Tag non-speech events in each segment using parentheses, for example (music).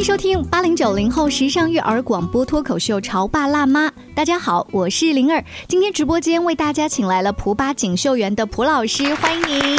欢迎收听八零九零后时尚育儿广播脱口秀《潮爸辣妈》。大家好，我是灵儿。今天直播间为大家请来了普巴锦绣园的蒲老师，欢迎您。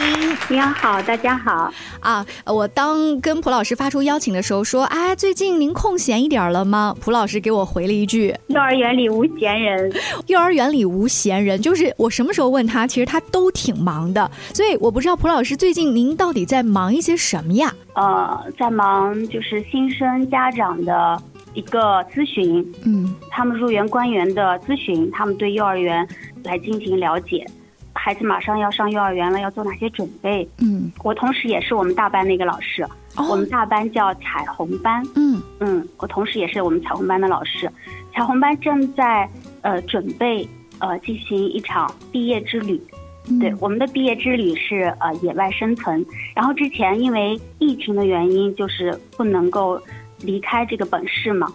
您好，大家好。啊，我当跟蒲老师发出邀请的时候，说：“哎，最近您空闲一点了吗？”蒲老师给我回了一句：“幼儿园里无闲人。”幼儿园里无闲人，就是我什么时候问他，其实他都挺忙的。所以我不知道蒲老师最近您到底在忙一些什么呀？呃，在忙就是新生家长的一个咨询，嗯，他们入园官员的咨询，他们对幼儿园来进行了解，孩子马上要上幼儿园了，要做哪些准备？嗯，我同时也是我们大班的一个老师，我们大班叫彩虹班，嗯。嗯，我同时也是我们彩虹班的老师，彩虹班正在呃准备呃进行一场毕业之旅。对，我们的毕业之旅是呃野外生存，然后之前因为疫情的原因，就是不能够离开这个本市嘛，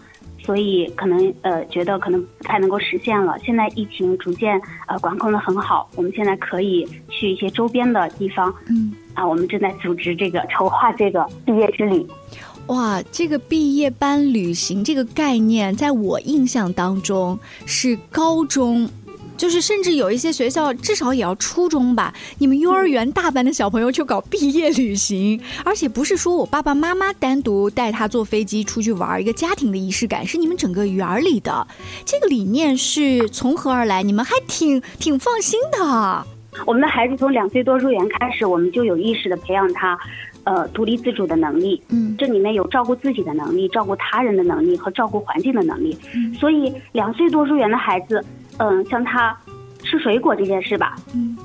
所以可能呃觉得可能不太能够实现了。现在疫情逐渐呃管控的很好，我们现在可以去一些周边的地方，嗯，啊，我们正在组织这个筹划这个毕业之旅。哇，这个毕业班旅行这个概念，在我印象当中是高中。就是甚至有一些学校至少也要初中吧，你们幼儿园大班的小朋友就搞毕业旅行，而且不是说我爸爸妈妈单独带他坐飞机出去玩一个家庭的仪式感，是你们整个园里的这个理念是从何而来？你们还挺挺放心的。我们的孩子从两岁多入园开始，我们就有意识的培养他，呃，独立自主的能力。嗯，这里面有照顾自己的能力、照顾他人的能力和照顾环境的能力。嗯，所以两岁多入园的孩子。嗯，像他吃水果这件事吧，嗯，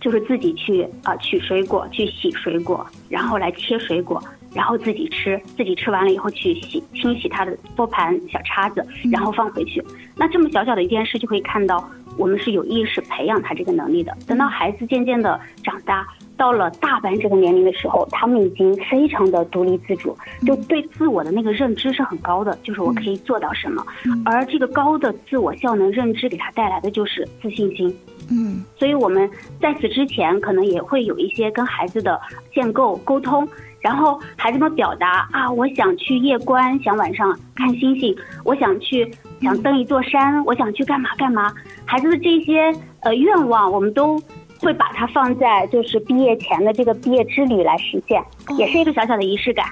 就是自己去啊取水果，去洗水果，然后来切水果，然后自己吃，自己吃完了以后去洗清洗他的托盘小叉子，然后放回去。那这么小小的一件事，就可以看到我们是有意识培养他这个能力的。等到孩子渐渐的长大。到了大班这个年龄的时候，他们已经非常的独立自主，就对自我的那个认知是很高的，就是我可以做到什么。而这个高的自我效能认知给他带来的就是自信心。嗯，所以我们在此之前可能也会有一些跟孩子的建构沟通，然后孩子们表达啊，我想去夜观，想晚上看星星，我想去想登一座山，我想去干嘛干嘛。孩子的这些呃愿望，我们都。会把它放在就是毕业前的这个毕业之旅来实现，也是一个小小的仪式感。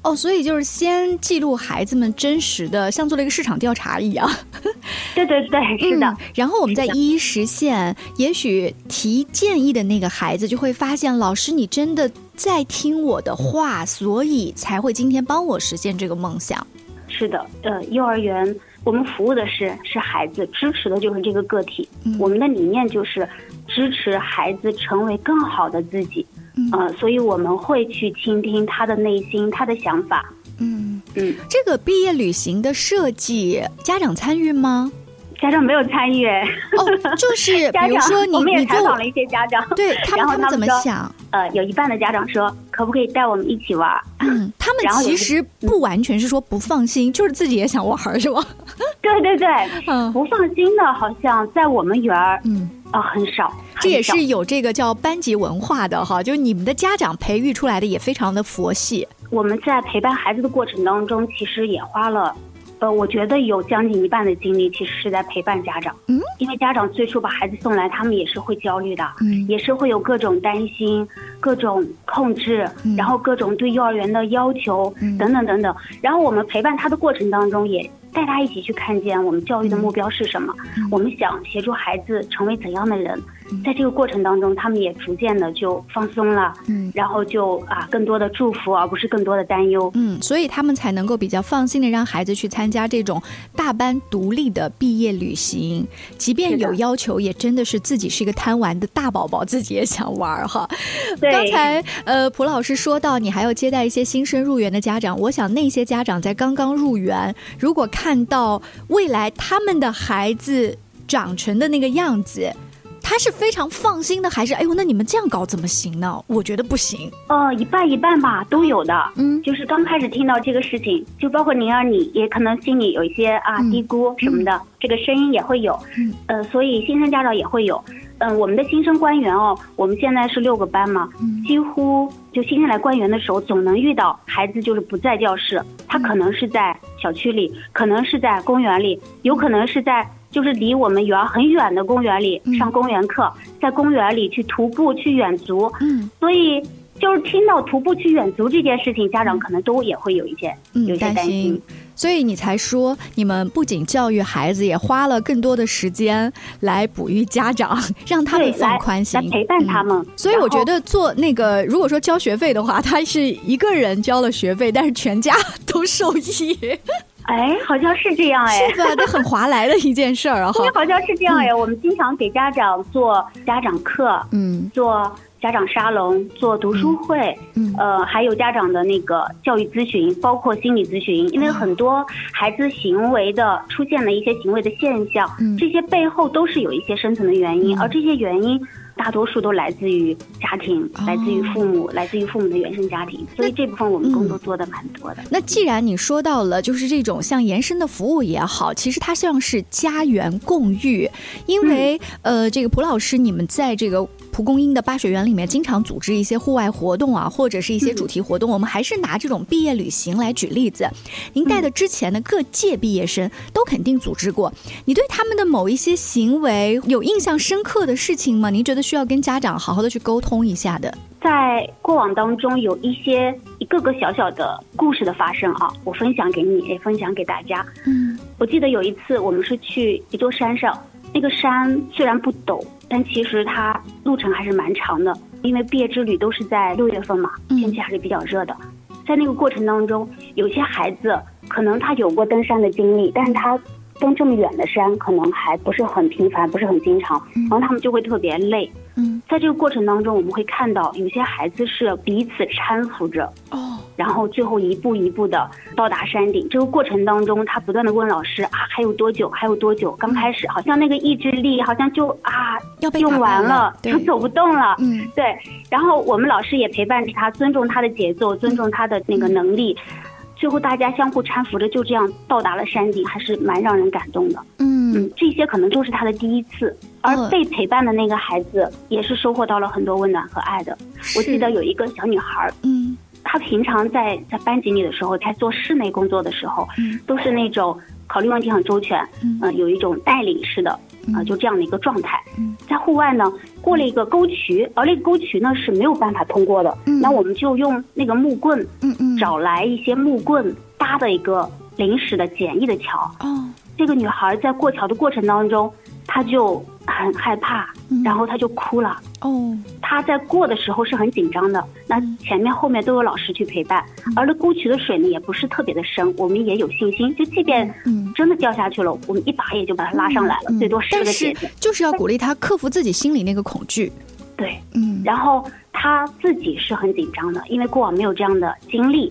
哦，所以就是先记录孩子们真实的，像做了一个市场调查一样。(laughs) 对对对，是的。然后我们再一一实现。也许提建议的那个孩子就会发现，老师你真的在听我的话，所以才会今天帮我实现这个梦想。是的，呃，幼儿园我们服务的是是孩子，支持的就是这个个体。我们的理念就是。支持孩子成为更好的自己，呃，所以我们会去倾听他的内心，他的想法。嗯嗯，这个毕业旅行的设计，家长参与吗？家长没有参与。哦，就是 (laughs) 比如说你，我们也采访了一些家长，对他们他们怎么想？呃，有一半的家长说，可不可以带我们一起玩？嗯，他们其实不完全是说不放心，就是自己也想玩，是吧？对对对，嗯，不放心的，好像在我们园儿，嗯。啊，很少，这也是有这个叫班级文化的哈，就是你们的家长培育出来的也非常的佛系。我们在陪伴孩子的过程当中，其实也花了，呃，我觉得有将近一半的精力，其实是在陪伴家长。嗯，因为家长最初把孩子送来，他们也是会焦虑的，嗯，也是会有各种担心、各种控制，然后各种对幼儿园的要求等等等等。然后我们陪伴他的过程当中也。带他一起去看见我们教育的目标是什么，我们想协助孩子成为怎样的人。在这个过程当中，他们也逐渐的就放松了，嗯，然后就啊，更多的祝福，而不是更多的担忧，嗯，所以他们才能够比较放心的让孩子去参加这种大班独立的毕业旅行，即便有要求，也真的是自己是一个贪玩的大宝宝，自己也想玩哈。刚才呃，蒲老师说到，你还要接待一些新生入园的家长，我想那些家长在刚刚入园，如果看到未来他们的孩子长成的那个样子。他是非常放心的，还是哎呦，那你们这样搞怎么行呢？我觉得不行。呃，一半一半吧，都有的。嗯，就是刚开始听到这个事情，就包括宁儿，你也可能心里有一些啊低估什么的，这个声音也会有。嗯，呃，所以新生家长也会有。嗯，我们的新生官员哦，我们现在是六个班嘛，几乎。就新生来官员的时候，总能遇到孩子就是不在教室，他可能是在小区里，可能是在公园里，有可能是在就是离我们园很远的公园里上公园课，在公园里去徒步去远足，嗯所以就是听到徒步去远足这件事情，家长可能都也会有一些有嗯，些担心心。。所以你才说，你们不仅教育孩子，也花了更多的时间来哺育家长，让他们放宽心来，陪伴他嗯们。所以我觉得做那个，如果说交学费的话，他是一个人交了学费，但是全家 (laughs) 都受益，哎，好像是这样哎。是吧？这很划来的一件事儿啊！哈因为，好像是这样哎，我们经常给家长做家长课，嗯做家长沙龙，做读书会，嗯呃，还有家长的那个教育咨询，包括心理咨询，因为很多孩子行为的出现了一些行为的现象，嗯这些背后都是有一些深层的原因，嗯而这些原因。大多数都来自于家庭，哦来自于父母，来自于父母的原生家庭，所以这部分我们工作嗯做的蛮多的。那既然你说到了，就是这种像延伸的服务也好，其实它像是家园共育，因为、呃，这个蒲老师你们在这个。蒲公英的巴学园里面经常组织一些户外活动啊，或者是一些主题活动。我们还是拿这种毕业旅行来举例子。您带的之前的各届毕业生都肯定组织过，你对他们的某一些行为有印象深刻的事情吗？您觉得需要跟家长好好的去沟通一下的？在过往当中有一些一个个小小的故事的发生啊，我分享给你，也分享给大家。嗯我记得有一次我们是去一座山上，那个山虽然不陡，但其实它路程还是蛮长的，因为毕业之旅都是在六月份嘛，嗯天气还是比较热的。在那个过程当中，有些孩子可能他有过登山的经历，但是他登这么远的山可能还不是很频繁，不是很经常，嗯然后他们就会特别累。嗯在这个过程当中，我们会看到有些孩子是彼此搀扶着，哦然后最后一步一步的到达山顶。这个过程当中，他不断的问老师啊，还有多久？还有多久？刚开始好像那个意志力好像就啊要被用完了，对他走不动了。嗯对，然后我们老师也陪伴着他，尊重他的节奏，尊重他的那个能力。最后大家相互搀扶着，就这样到达了山顶，还是蛮让人感动的。嗯嗯，这些可能都是他的第一次，而嗯被陪伴的那个孩子也是收获到了很多温暖和爱的。我记得有一个小女孩儿，嗯她平常在在班级里的时候，在做室内工作的时候，嗯。都是那种考虑问题很周全，嗯。呃，有一种带领式的，呃，嗯。就这样的一个状态。嗯。在户外呢，过了一个沟渠，而那个沟渠呢是没有办法通过的，嗯。那我们就用那个木棍嗯嗯。找来一些木棍搭的一个临时的简易的桥。哦。这个女孩在过桥的过程当中，她就很害怕嗯，然后她就哭了。哦她在过的时候是很紧张的，那前面后面都有老师去陪伴，嗯而那沟渠的水呢也不是特别的深，我们也有信心，就即便嗯。真的掉下去了，我们一把也就把它拉上来了，嗯最多十但是个姐姐。就是要鼓励他克服自己心里那个恐惧。对，嗯然后他自己是很紧张的，因为过往没有这样的经历。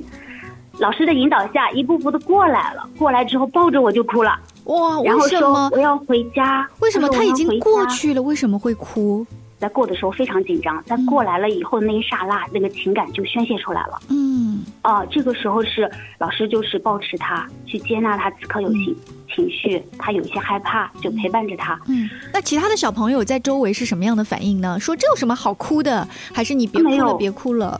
老师的引导下，一步步的过来了。过来之后，抱着我就哭了，哇，然后说为什么我？要回家。为什么他已经过去了？为什么会哭？在过的时候非常紧张，在过来了以后那一刹那，那个情感就宣泄出来了。嗯啊，这个时候是老师就是抱持他，去接纳他此刻有情情绪，他有一些害怕，就陪伴着他。嗯。那其他的小朋友在周围是什么样的反应呢？说这有什么好哭的？还是你别哭了，别哭了？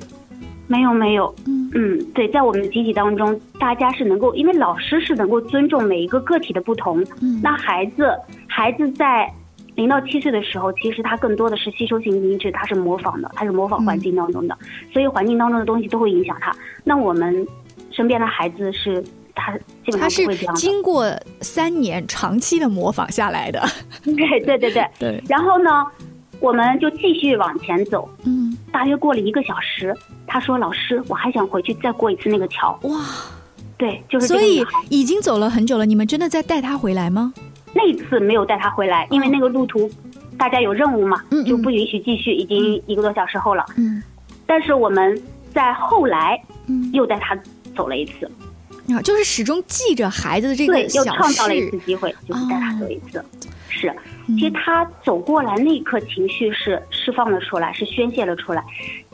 没有没有，嗯嗯，对，在我们的集体当中，大家是能够，因为老师是能够尊重每一个个体的不同。嗯那孩子，孩子在零到七岁的时候，其实他更多的是吸收性心智，他是模仿的，他是模仿环境当中的，所以环境当中的东西都会影响他。那我们身边的孩子是，他基本他是上不会这样的。经过三年长期的模仿下来的。(laughs) 对对对对。对，然后呢，我们就继续往前走，嗯，大约过了一个小时，他说：“老师，我还想回去再过一次那个桥。哇，”对，就是所以。已经走了很久了，你们真的在带他回来吗？那次没有带他回来，因为那个路途大家有任务嘛就不允许继续，已经一个多小时后了。嗯但是我们在后来嗯，又带他走了一次，啊，就是始终记着孩子的这个，小又创造了一次。机会，就是带他走一次。是，嗯其实他走过来那一刻，情绪是释放了出来，是宣泄了出来。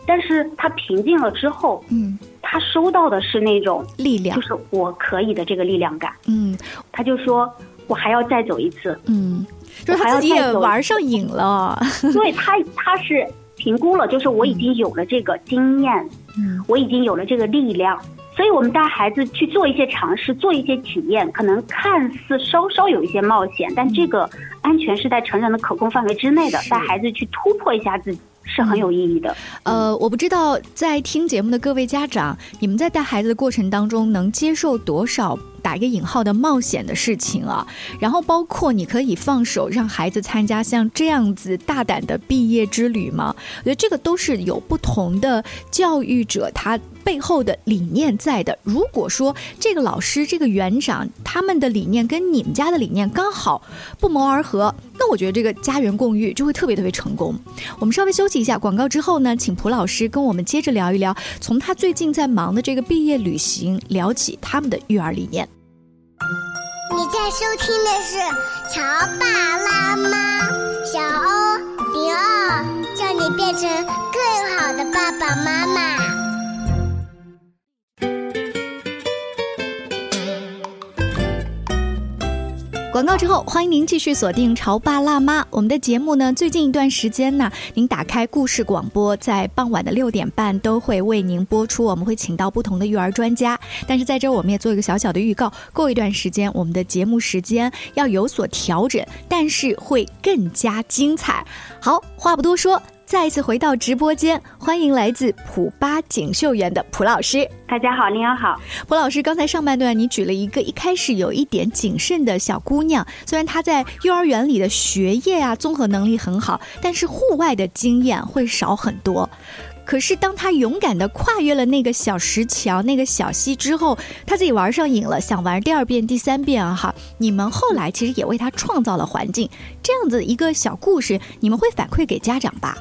但是他平静了之后，嗯，他收到的是那种力量就。是我可以的这个力量感。嗯他就说我还要再走一次，嗯，就是我还要他自己也再走玩上瘾了。(laughs) 所以他他是评估了，就是我已经有了这个经验，嗯。我已经有了这个力量，所以我们带孩子去做一些尝试，做一些体验，可能看似稍稍有一些冒险，但这个安全是在成人的可控范围之内的，带孩子去突破一下自己是很有意义的。呃，我不知道在听节目的各位家长，你们在带孩子的过程当中能接受多少打一个引号的冒险的事情啊？然后包括你可以放手让孩子参加像这样子大胆的毕业之旅吗？我觉得这个都是有不同的教育者他背后的理念在的。如果说这个老师、这个园长他们的理念跟你们家的理念刚好不谋而合，那我觉得这个家园共育就会特别特别成功。我们稍微休息一下广告之后呢，请蒲老师跟我们接着聊一聊，从他最近在忙的这个毕业旅行聊起他们的育儿理念。你在收听的是《乔爸拉妈》，小欧零二，叫你变成更好的爸爸妈妈。广告之后，欢迎您继续锁定《潮爸辣妈》。我们的节目呢，最近一段时间呢，您打开故事广播，在傍晚的六点半都会为您播出。我们会请到不同的育儿专家，但是在这儿我们也做一个小小的预告：过一段时间，我们的节目时间要有所调整，但是会更加精彩。好，话不多说，再一次回到直播间，欢迎来自普巴锦绣园的蒲老师。大家好，您好。蒲老师，刚才上半段你举了一个一开始有一点谨慎的小姑娘，虽然她在幼儿园里的学业啊综合能力很好，但是户外的经验会少很多。可是当她勇敢地跨越了那个小石桥、那个小溪之后，她自己玩上瘾了，想玩第二遍、第三遍啊！哈，你们后来其实也为她创造了环境，这样子一个小故事，你们会反馈给家长吧？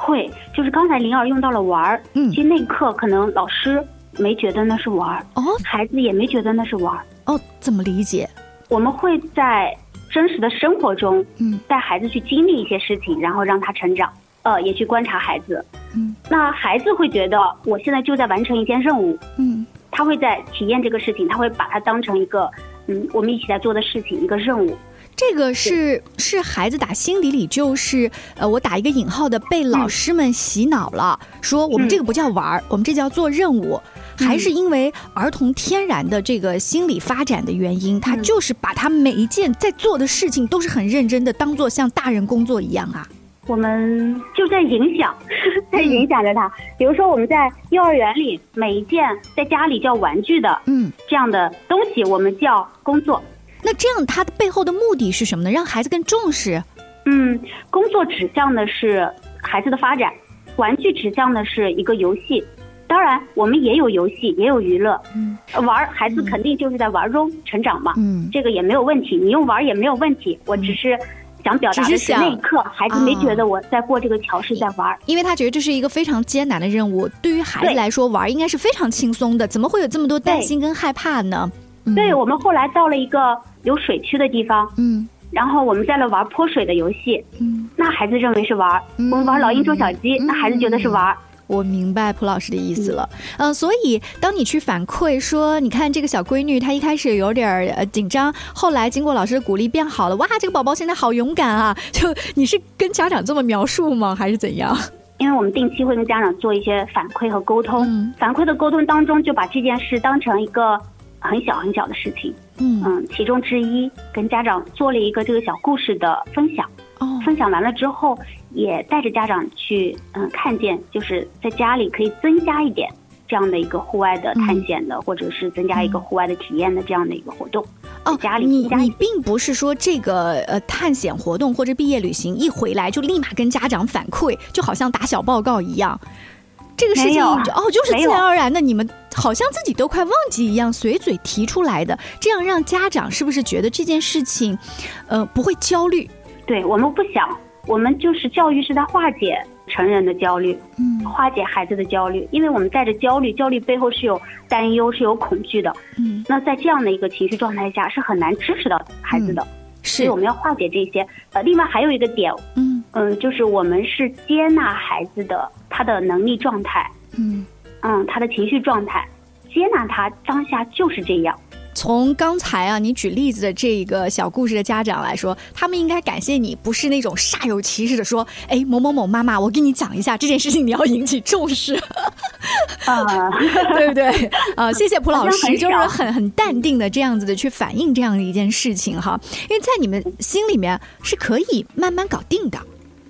会，就是刚才灵儿用到了玩儿，嗯其实那一刻可能老师没觉得那是玩儿，哦孩子也没觉得那是玩儿。哦，怎么理解？我们会在真实的生活中，嗯带孩子去经历一些事情，然后让他成长，呃，也去观察孩子。嗯那孩子会觉得我现在就在完成一件任务，嗯他会在体验这个事情，他会把它当成一个，嗯，我们一起在做的事情，一个任务。这个是。是孩子打心底里就是呃，我打一个引号的被老师们洗脑了，说我们这个不叫玩儿，我们这叫做任务，还是因为儿童天然的这个心理发展的原因，他就是把他每一件在做的事情都是很认真的，当做像大人工作一样啊。我们就在影响，(laughs) 在影响着他。比如说，我们在幼儿园里，每一件在家里叫玩具的嗯，这样的东西，我们叫工作。那这样它的背后的目的是什么呢？让孩子更重视。嗯，工作指向的是孩子的发展，玩具指向的是一个游戏。当然，我们也有游戏，也有娱乐。嗯呃，玩儿孩子肯定就是在玩儿中成长嘛，嗯这个也没有问题。你用玩儿也没有问题，我只是想表达的是那一刻，孩子没啊觉得我在过这个桥是在玩儿。因为他觉得这是一个非常艰难的任务，对于孩子来说玩儿应该是非常轻松的，怎么会有这么多担心跟害怕呢？嗯对我们后来到了一个有水区的地方，嗯然后我们在那玩泼水的游戏，嗯。那孩子认为是玩。嗯我们玩老鹰捉小鸡，嗯那孩子觉得是玩。我明白蒲老师的意思了，嗯、所以当你去反馈说，你看这个小闺女她一开始有点儿呃紧张，后来经过老师的鼓励变好了，哇，这个宝宝现在好勇敢啊！(laughs) 就你是跟家长这么描述吗？还是怎样？因为我们定期会跟家长做一些反馈和沟通，嗯反馈的沟通当中就把这件事当成一个很小很小的事情，嗯嗯，其中之一跟家长做了一个这个小故事的分享，哦分享完了之后，也带着家长去嗯看见，就是在家里可以增加一点这样的一个户外的探险的，或者是增加一个户外的体验的这样的一个活动。哦家，里你家里你并不是说这个呃探险活动或者毕业旅行一回来就立马跟家长反馈，就好像打小报告一样。这个事情哦，就是自然而然的，你们好像自己都快忘记一样，随嘴提出来的，这样让家长是不是觉得这件事情，呃，不会焦虑？对我们不想，我们就是教育是在化解成人的焦虑，嗯化解孩子的焦虑，因为我们带着焦虑，焦虑背后是有担忧，是有恐惧的。嗯，那在这样的一个情绪状态下，是很难支持到孩子的，所以我们要化解这些。呃，另外还有一个点，嗯嗯，就是我们是接纳孩子的他的能力状态，嗯，嗯，他的情绪状态，接纳他当下就是这样。从刚才啊你举例子的这个小故事的家长来说，他们应该感谢你，不是那种煞有其事的说，哎，某某某妈妈，我跟你讲一下这件事情，你要引起重视，啊，(laughs) 对不对？啊，谢谢蒲老师，就是很很淡定的这样子的去反映这样的一件事情哈，因为在你们心里面是可以慢慢搞定的，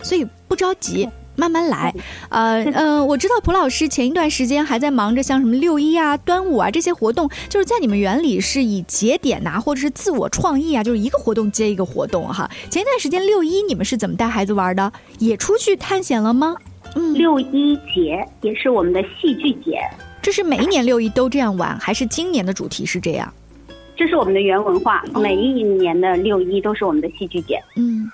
所以不着急。慢慢来，呃 (laughs) 呃，我知道蒲老师前一段时间还在忙着像什么六一啊、端午啊这些活动，就是在你们园里是以节点呐、或者是自我创意啊，就是一个活动接一个活动哈。前一段时间六一你们是怎么带孩子玩的？也出去探险了吗？嗯，六一节也是我们的戏剧节，这是每一年六一都这样玩，还是今年的主题是这样？这是我们的原文化。哦每一年的六一都是我们的戏剧节，嗯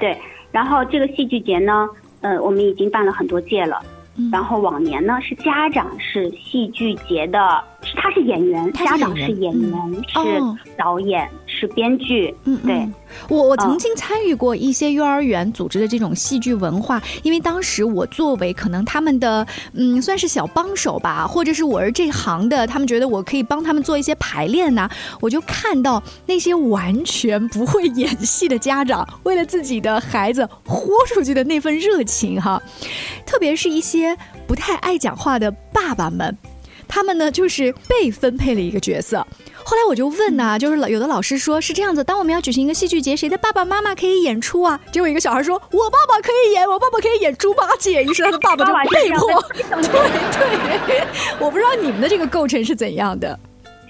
对。然后这个戏剧节呢，呃，我们已经办了很多届了。嗯。然后往年呢是家长是戏剧节的，是他是演员，家长是演员，哦。是导演，是编剧，嗯，对嗯我我曾经参与过一些幼儿园组织的这种戏剧文化，因为当时我作为可能他们的嗯算是小帮手吧，或者是我是这行的，他们觉得我可以帮他们做一些排练呐、我就看到那些完全不会演戏的家长，为了自己的孩子豁出去的那份热情哈，特别是一些不太爱讲话的爸爸们。他们呢，就是被分配了一个角色。后来我就问呐、就是老有的老师说是这样子，当我们要举行一个戏剧节，谁的爸爸妈妈可以演出啊？结果一个小孩说：“我爸爸可以演，我爸爸可以演猪八戒。”于是他的爸爸就被迫。(laughs) 对对，(laughs) 我不知道你们的这个构成是怎样的。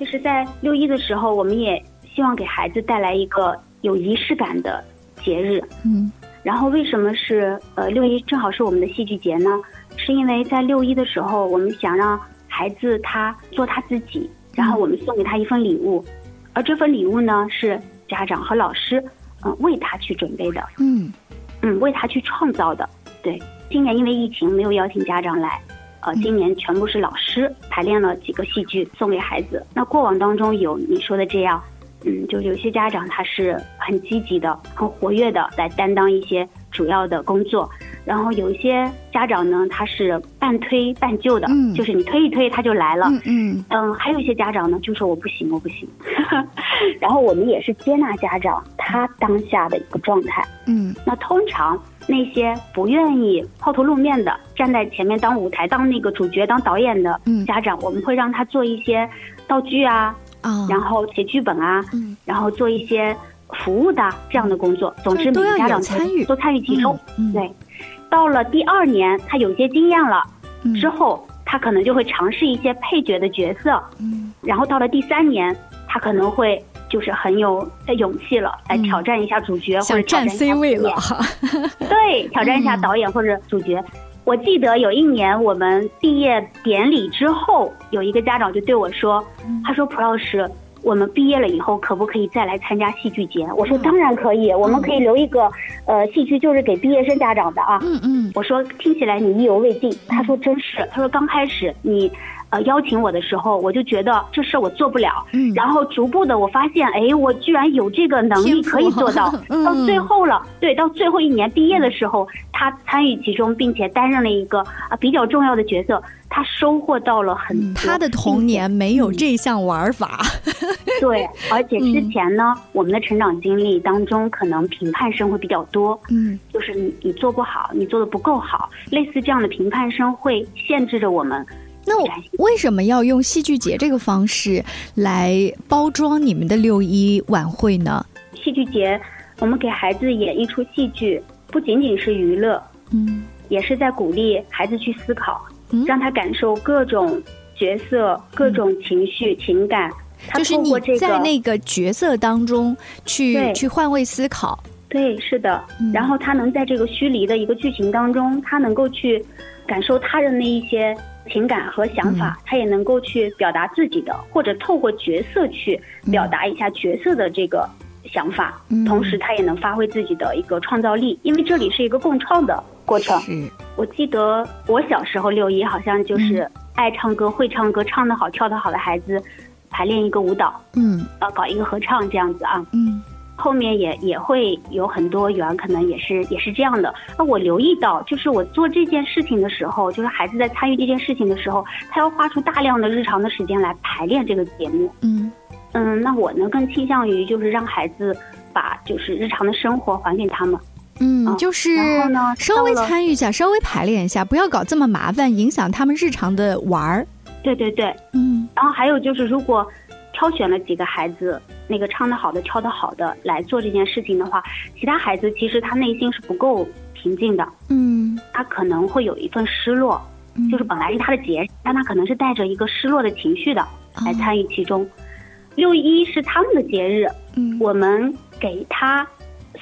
就是在六一的时候，我们也希望给孩子带来一个有仪式感的节日。嗯然后为什么是呃六一正好是我们的戏剧节呢？是因为在六一的时候，我们想让孩子他做他自己，然后我们送给他一份礼物，而这份礼物呢是家长和老师嗯、呃为他去准备的，嗯嗯为他去创造的。对，今年因为疫情没有邀请家长来。呃，今年全部是老师排练了几个戏剧送给孩子。那过往当中有你说的这样，嗯，就有些家长他是很积极的、很活跃的，来担当一些主要的工作。然后有一些家长呢，他是半推半就的，嗯就是你推一推他就来了。嗯嗯嗯，还有一些家长呢，就说我不行，我不行。(laughs) 然后我们也是接纳家长他当下的一个状态。嗯那通常那些不愿意抛头露面的，站在前面当舞台、当那个主角、当导演的嗯家长，我们会让他做一些道具啊，啊，然后写剧本啊，嗯然后做一些服务的这样的工作。总之，每个家长参与都参与其中。嗯对，到了第二年，他有些经验了嗯之后，他可能就会尝试一些配角的角色。嗯然后到了第三年，他可能会就是很有呃勇气了，来嗯挑战一下主角、或者挑战一下 C 位导演了。(laughs) 对，挑战一下嗯导演或者主角。我记得有一年我们毕业典礼之后，有一个家长就对我说：“嗯他说蒲老师，我们毕业了以后可不可以再来参加戏剧节？”我说：“嗯当然可以，我们可以留一个呃戏剧就是给毕业生家长的啊。”嗯嗯我说听起来你意犹未尽，他说真是，他说刚开始你，呃邀请我的时候，我就觉得这事我做不了，嗯。然后逐步的我发现，哎，我居然有这个能力可以做到，嗯到最后了，(laughs) 对，到最后一年毕业的时候，他参与其中，并且担任了一个啊比较重要的角色，他收获到了很嗯，多，他的童年没有这项玩法。对，而且之嗯前呢，我们的成长经历当中，可能评判声会比较多，嗯。就是你你做不好，你做的不够好，类似这样的评判声会限制着我们。那我为什么要用戏剧节这个方式来包装你们的六一晚会呢？戏剧节，我们给孩子演一出戏剧，不仅仅是娱乐，嗯也是在鼓励孩子去思考，嗯让他感受各种角色、各种情绪、情感。他就是你在那个角色当中去去换位思考。对，是的。嗯然后他能在这个虚拟的一个剧情当中，他能够去感受他人的一些情感和想法，嗯他也能够去表达自己的，或者透过角色去表达一下角色的这个想法。嗯同时，他也能发挥自己的一个创造力，因为这里是一个共创的过程。是，我记得我小时候六一好像就是爱唱歌、会唱歌、唱得好、跳得好的孩子，排练一个舞蹈，嗯呃，搞一个合唱这样子啊。嗯后面也也会有很多园可能也是也是这样的。那我留意到，就是我做这件事情的时候，就是孩子在参与这件事情的时候，他要花出大量的日常的时间来排练这个节目。嗯嗯，那我呢更倾向于就是让孩子把就是日常的生活还给他们。嗯，就是然后呢稍微参与一下，稍微排练一下，不要搞这么麻烦，影响他们日常的玩儿。对对对，嗯然后还有就是，如果挑选了几个孩子，那个唱得好的、跳得好的来做这件事情的话，其他孩子其实他内心是不够平静的，嗯，他可能会有一份失落，嗯就是本来是他的节日，但他可能是带着一个失落的情绪的来哦参与其中。六一是他们的节日，嗯我们给他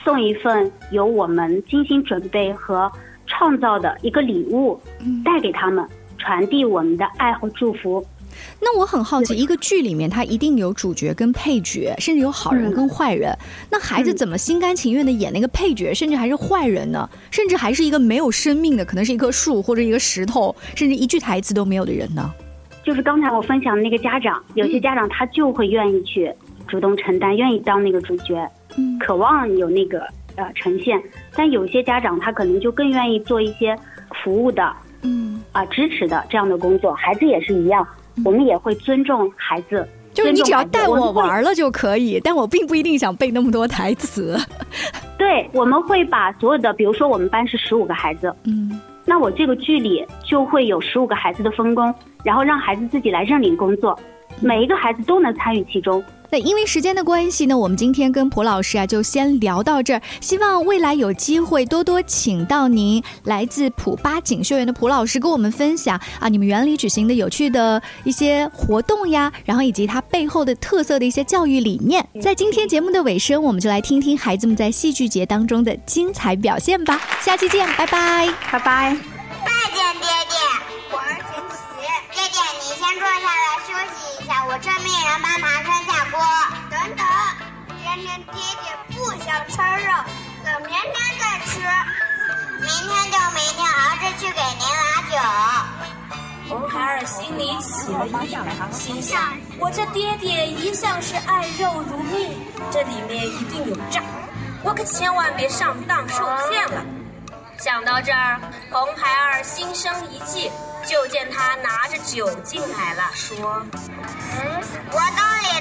送一份由我们精心准备和创造的一个礼物，嗯带给他们，传递我们的爱和祝福。那我很好奇，一个剧里面它一定有主角跟配角，甚至有好人嗯跟坏人。那孩子嗯怎么心甘情愿的演那个配角，甚至还是坏人呢？甚至还是一个没有生命的，可能是一棵树或者一个石头，甚至一句台词都没有的人呢？就是刚才我分享的那个家长，有些家长他就会愿意去主动承担，愿意当那个主角，嗯渴望有那个呃呈现。但有些家长他可能就更愿意做一些服务的嗯，啊、支持的这样的工作。孩子也是一样，我们也会尊重孩子。就是你只要带我玩了就可以，但我并不一定想背那么多台词。(laughs) 对，我们会把所有的，比如说我们班是十五个孩子，嗯那我这个剧里就会有十五个孩子的分工，然后让孩子自己来认领工作，每一个孩子都能参与其中。那因为时间的关系呢，我们今天跟蒲老师啊就先聊到这儿。希望未来有机会多多请到您来自普巴锦绣园的蒲老师跟我们分享啊，你们园里举行的有趣的一些活动呀，然后以及它背后的特色的一些教育理念。在今天节目的尾声，我们就来听听孩子们在戏剧节当中的精彩表现吧。下期见，拜拜。拜拜。再见，爹爹。我是晴琪。爹爹，你先坐下来休息一下，我趁命人帮唐生下锅。等等，今天爹爹不想吃肉，等明天再吃。明天就明天，儿子去给您拿酒。红孩儿心里起了疑，心想：我这爹爹一向是爱肉如命，这里面一定有诈，我可千万别上当受骗了。想到这儿，红孩儿心生一计，就见他拿着酒进来了，说嗯，我兜里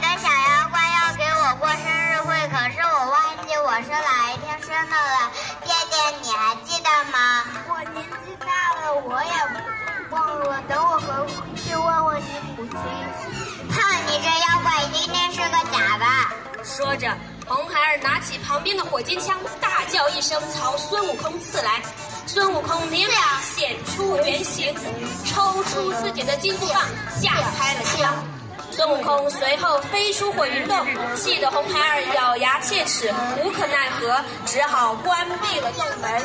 爹爹，你还记得吗？我年纪大了，我也忘了。等我回去问问你母亲。哼，你这妖怪一定是个假的。：“说着，红孩儿拿起旁边的火尖枪，大叫一声，朝孙悟空刺来。孙悟空连忙显出原形，抽出自己的金箍棒，架开了枪。孙悟空随后飞出火云洞，气得红孩儿咬牙切齿，无可奈何，只好关闭了洞门，